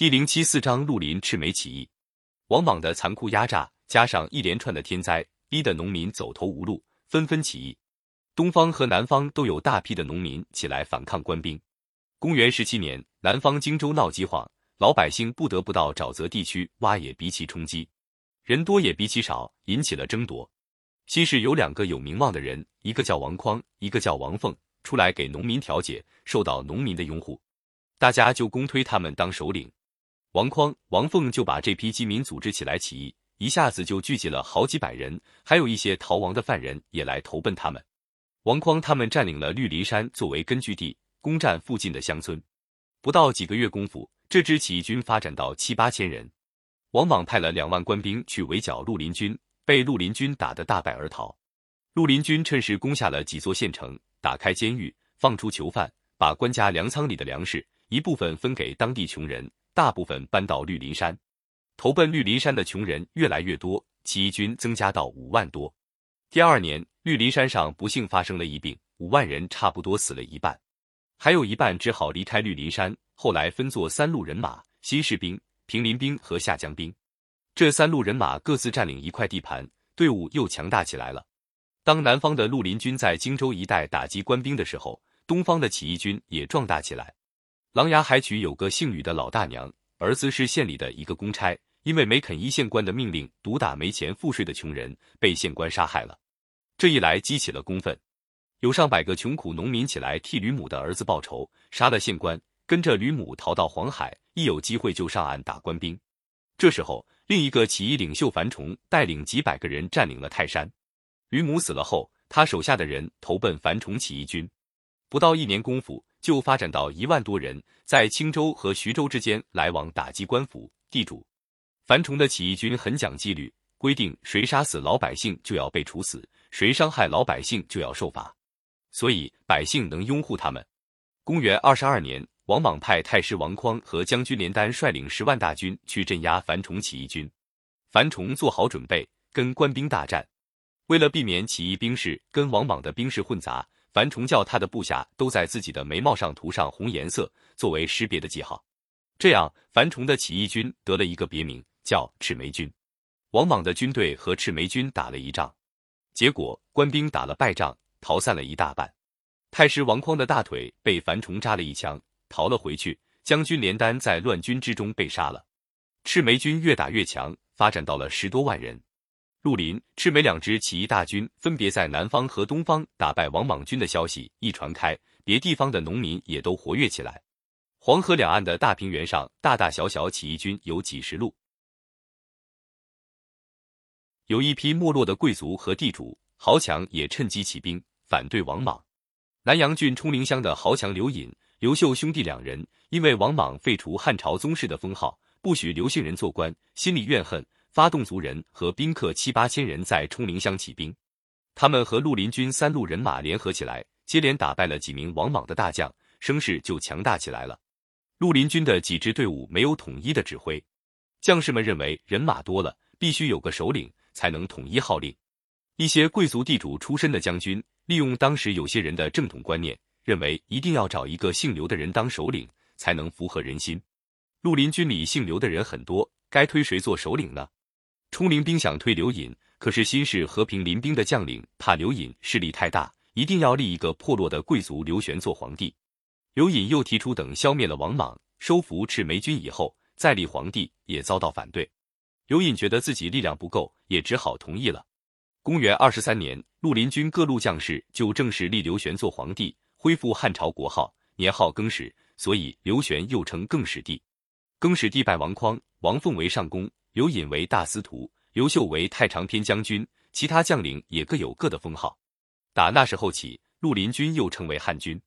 第零七四章绿林赤眉起义。王莽的残酷压榨，加上一连串的天灾，逼得农民走投无路，纷纷起义。东方和南方都有大批的农民起来反抗官兵。公元十七年，南方荆州闹饥荒，老百姓不得不到沼泽地区挖野逼其充饥，人多也比其少，引起了争夺。西市有两个有名望的人，一个叫王匡，一个叫王凤，出来给农民调解，受到农民的拥护，大家就公推他们当首领。王匡、王凤就把这批饥民组织起来起义，一下子就聚集了好几百人，还有一些逃亡的犯人也来投奔他们。王匡他们占领了绿林山作为根据地，攻占附近的乡村。不到几个月功夫，这支起义军发展到七八千人。王莽派了两万官兵去围剿绿林军，被绿林军打得大败而逃。绿林军趁势攻下了几座县城，打开监狱，放出囚犯，把官家粮仓里的粮食一部分分给当地穷人。大部分搬到绿林山，投奔绿林山的穷人越来越多，起义军增加到五万多。第二年，绿林山上不幸发生了一病，五万人差不多死了一半，还有一半只好离开绿林山。后来分作三路人马：新士兵、平林兵和下江兵。这三路人马各自占领一块地盘，队伍又强大起来了。当南方的绿林军在荆州一带打击官兵的时候，东方的起义军也壮大起来。琅琊海曲有个姓吕的老大娘，儿子是县里的一个公差，因为没肯依县官的命令毒打没钱赋税的穷人，被县官杀害了。这一来激起了公愤，有上百个穷苦农民起来替吕母的儿子报仇，杀了县官，跟着吕母逃到黄海，一有机会就上岸打官兵。这时候，另一个起义领袖樊崇带领几百个人占领了泰山。吕母死了后，他手下的人投奔樊崇起义军，不到一年功夫。就发展到一万多人，在青州和徐州之间来往，打击官府、地主。樊崇的起义军很讲纪律，规定谁杀死老百姓就要被处死，谁伤害老百姓就要受罚，所以百姓能拥护他们。公元二十二年，王莽派太师王匡和将军连丹率领十万大军去镇压樊崇起义军。樊崇做好准备，跟官兵大战。为了避免起义兵士跟王莽的兵士混杂。樊崇叫他的部下都在自己的眉毛上涂上红颜色，作为识别的记号。这样，樊崇的起义军得了一个别名，叫赤眉军。王莽的军队和赤眉军打了一仗，结果官兵打了败仗，逃散了一大半。太师王匡的大腿被樊崇扎了一枪，逃了回去。将军连丹在乱军之中被杀了。赤眉军越打越强，发展到了十多万人。绿林、赤眉两支起义大军分别在南方和东方打败王莽军的消息一传开，别地方的农民也都活跃起来。黄河两岸的大平原上，大大小小起义军有几十路。有一批没落的贵族和地主豪强也趁机起兵反对王莽。南阳郡冲陵乡的豪强刘隐、刘秀兄弟两人，因为王莽废除汉朝宗室的封号，不许刘姓人做官，心里怨恨。发动族人和宾客七八千人在冲陵乡起兵，他们和绿林军三路人马联合起来，接连打败了几名王莽的大将，声势就强大起来了。绿林军的几支队伍没有统一的指挥，将士们认为人马多了，必须有个首领才能统一号令。一些贵族地主出身的将军，利用当时有些人的正统观念，认为一定要找一个姓刘的人当首领，才能符合人心。绿林军里姓刘的人很多，该推谁做首领呢？冲陵兵想推刘隐，可是新式和平林兵的将领怕刘隐势力太大，一定要立一个破落的贵族刘玄做皇帝。刘隐又提出，等消灭了王莽，收服赤眉军以后再立皇帝，也遭到反对。刘隐觉得自己力量不够，也只好同意了。公元二十三年，绿林军各路将士就正式立刘玄做皇帝，恢复汉朝国号，年号更始，所以刘玄又称更始帝。更始帝拜王匡、王凤为上公。刘隐为大司徒，刘秀为太常偏将军，其他将领也各有各的封号。打那时候起，陆林军又称为汉军。